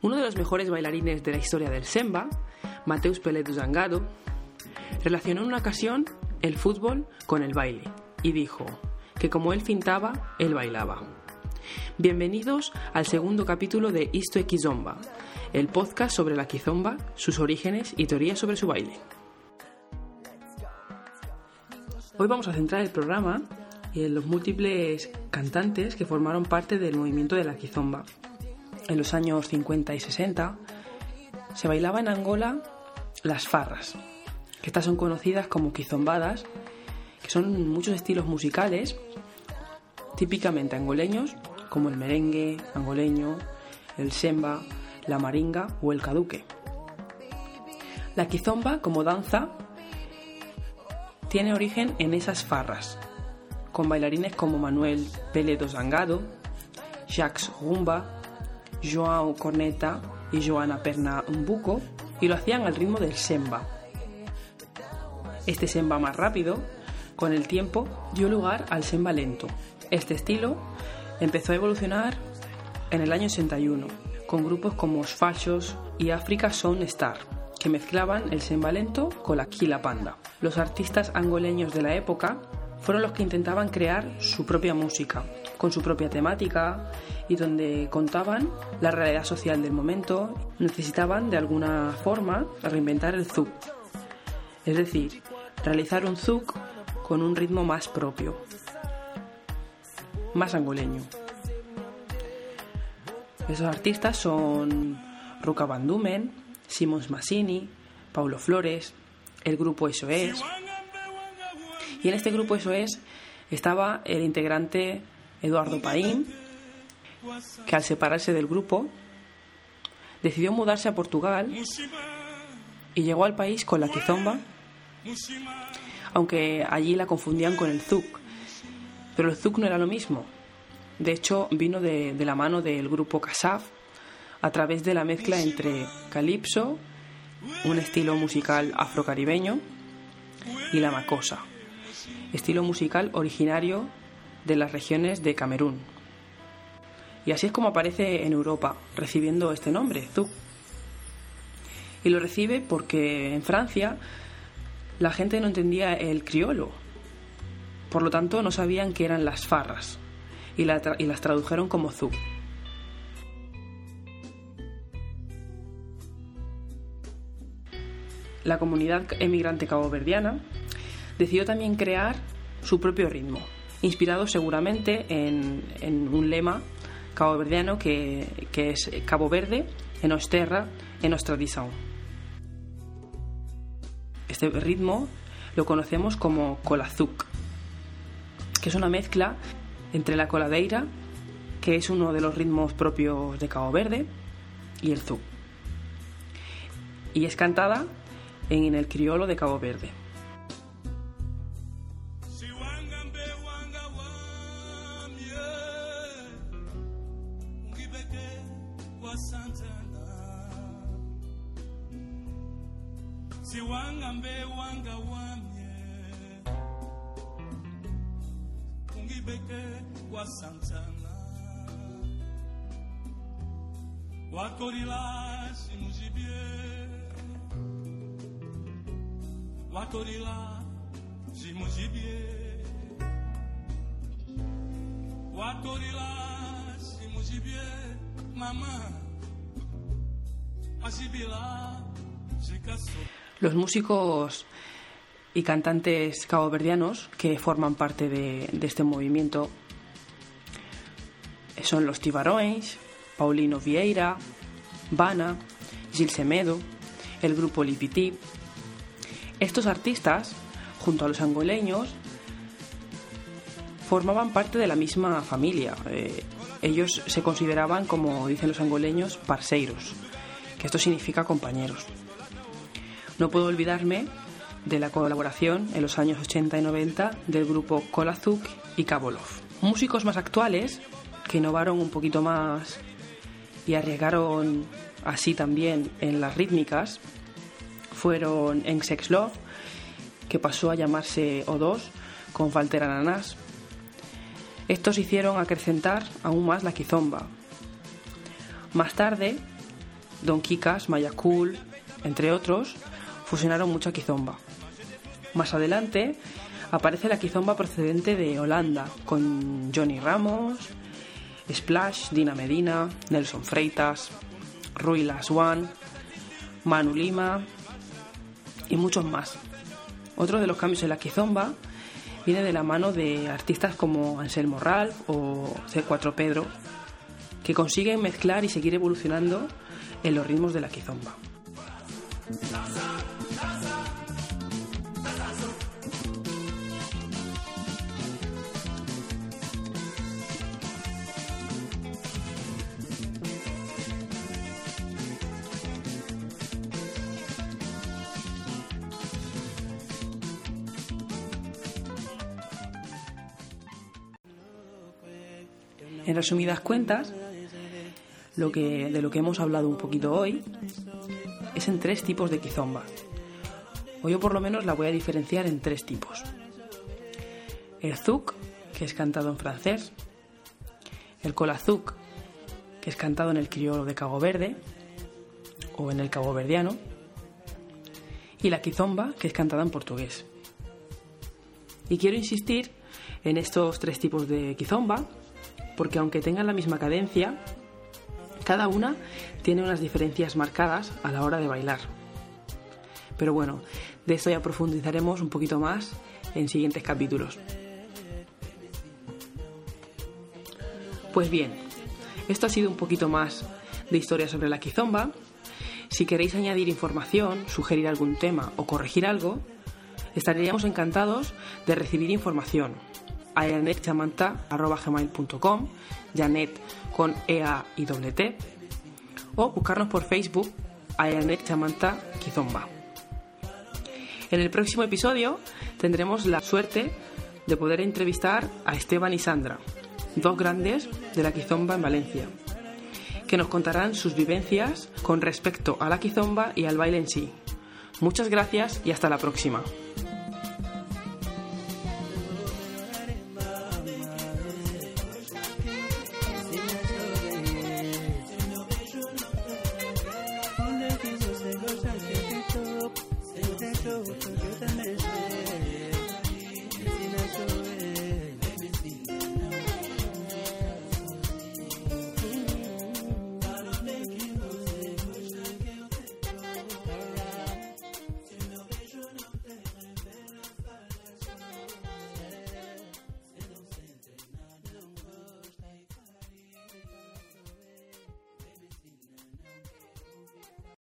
Uno de los mejores bailarines de la historia del Semba, Mateus Peletu Zangado, relacionó en una ocasión el fútbol con el baile y dijo que como él fintaba, él bailaba. Bienvenidos al segundo capítulo de Isto Kizomba, el podcast sobre la kizomba, sus orígenes y teorías sobre su baile. Hoy vamos a centrar el programa en los múltiples cantantes que formaron parte del movimiento de la kizomba en los años 50 y 60, se bailaba en Angola las farras, que estas son conocidas como quizombadas, que son muchos estilos musicales típicamente angoleños, como el merengue angoleño, el semba, la maringa o el caduque. La quizomba, como danza, tiene origen en esas farras, con bailarines como Manuel Peledo Zangado, Jacques Rumba, João Corneta y Joana Pernambuco y lo hacían al ritmo del semba. Este semba más rápido, con el tiempo, dio lugar al semba lento. Este estilo empezó a evolucionar en el año 61, con grupos como Os Fachos y Africa Sound Star, que mezclaban el semba lento con la Kila Panda. Los artistas angoleños de la época fueron los que intentaban crear su propia música, con su propia temática y donde contaban la realidad social del momento, necesitaban de alguna forma reinventar el zouk, es decir, realizar un zouk con un ritmo más propio, más angoleño. Esos artistas son Ruka Bandumen, Simons Massini, Paulo Flores, el grupo SOS. Y en este grupo SOS estaba el integrante Eduardo Paín, que al separarse del grupo decidió mudarse a Portugal y llegó al país con la quizomba, aunque allí la confundían con el zouk. Pero el zouk no era lo mismo. De hecho, vino de, la mano del grupo Kasaf a través de la mezcla entre calipso, un estilo musical afrocaribeño, y la macosa, estilo musical originario de las regiones de Camerún. Y así es como aparece en Europa, recibiendo este nombre, Zouk. Y lo recibe porque en Francia la gente no entendía el criolo, por lo tanto no sabían qué eran las farras, y, las tradujeron como Zouk. La comunidad emigrante caboverdiana decidió también crear su propio ritmo, inspirado seguramente en, un lema caboverdiano que, que es Cabo Verde, en Osterra, en tradición. Este ritmo lo conocemos como colazuk, que es una mezcla entre la coladeira, que es uno de los ritmos propios de Cabo Verde, y el zuk. Y es cantada en el criolo de Cabo Verde. siwangambe wanga wamye ungibeke kwasanzana watorila simujibie watorila simujibie watorila simujibie mama. Asibila jikasopa Los músicos y cantantes caboverdianos que forman parte de, este movimiento son los Tibarões, Paulino Vieira, Vana, Gil Semedo, el grupo Lipiti. Estos artistas, junto a los angoleños, formaban parte de la misma familia. Eh, ellos se consideraban, como dicen los angoleños, parceiros, que esto significa compañeros. No puedo olvidarme de la colaboración en los años 80 y 90 del grupo Kolazuk y Kabolov. Músicos más actuales que innovaron un poquito más y arriesgaron así también en las rítmicas fueron en Sex Love, que pasó a llamarse O2 con Walter Ananás. Estos hicieron acrecentar aún más la quizomba. Más tarde, Don Kikas, Mayakul, entre otros, fusionaron mucha kizomba. Más adelante aparece la kizomba procedente de Holanda, con Johnny Ramos, Splash, Dina Medina, Nelson Freitas, Rui Laswan, Manu Lima y muchos más. Otro de los cambios en la kizomba viene de la mano de artistas como Anselmo Ralph o C4 Pedro, que consiguen mezclar y seguir evolucionando en los ritmos de la kizomba. En resumidas cuentas, lo que, de lo que hemos hablado un poquito hoy es en tres tipos de kizomba. O yo por lo menos la voy a diferenciar en tres tipos. El zouk, que es cantado en francés. El colazuk, que es cantado en el criollo de Cabo Verde o en el cabo verdiano. Y la kizomba, que es cantada en portugués. Y quiero insistir en estos tres tipos de kizomba porque aunque tengan la misma cadencia, cada una tiene unas diferencias marcadas a la hora de bailar. Pero bueno, de esto ya profundizaremos un poquito más en siguientes capítulos. Pues bien, esto ha sido un poquito más de historia sobre la kizomba. Si queréis añadir información, sugerir algún tema o corregir algo, estaríamos encantados de recibir información a janetchamanta.com, Janet con EA y doble T, o buscarnos por Facebook a Janet. En el próximo episodio tendremos la suerte de poder entrevistar a Esteban y Sandra, dos grandes de la Kizomba en Valencia, que nos contarán sus vivencias con respecto a la Kizomba y al baile en sí. Muchas gracias y hasta la próxima.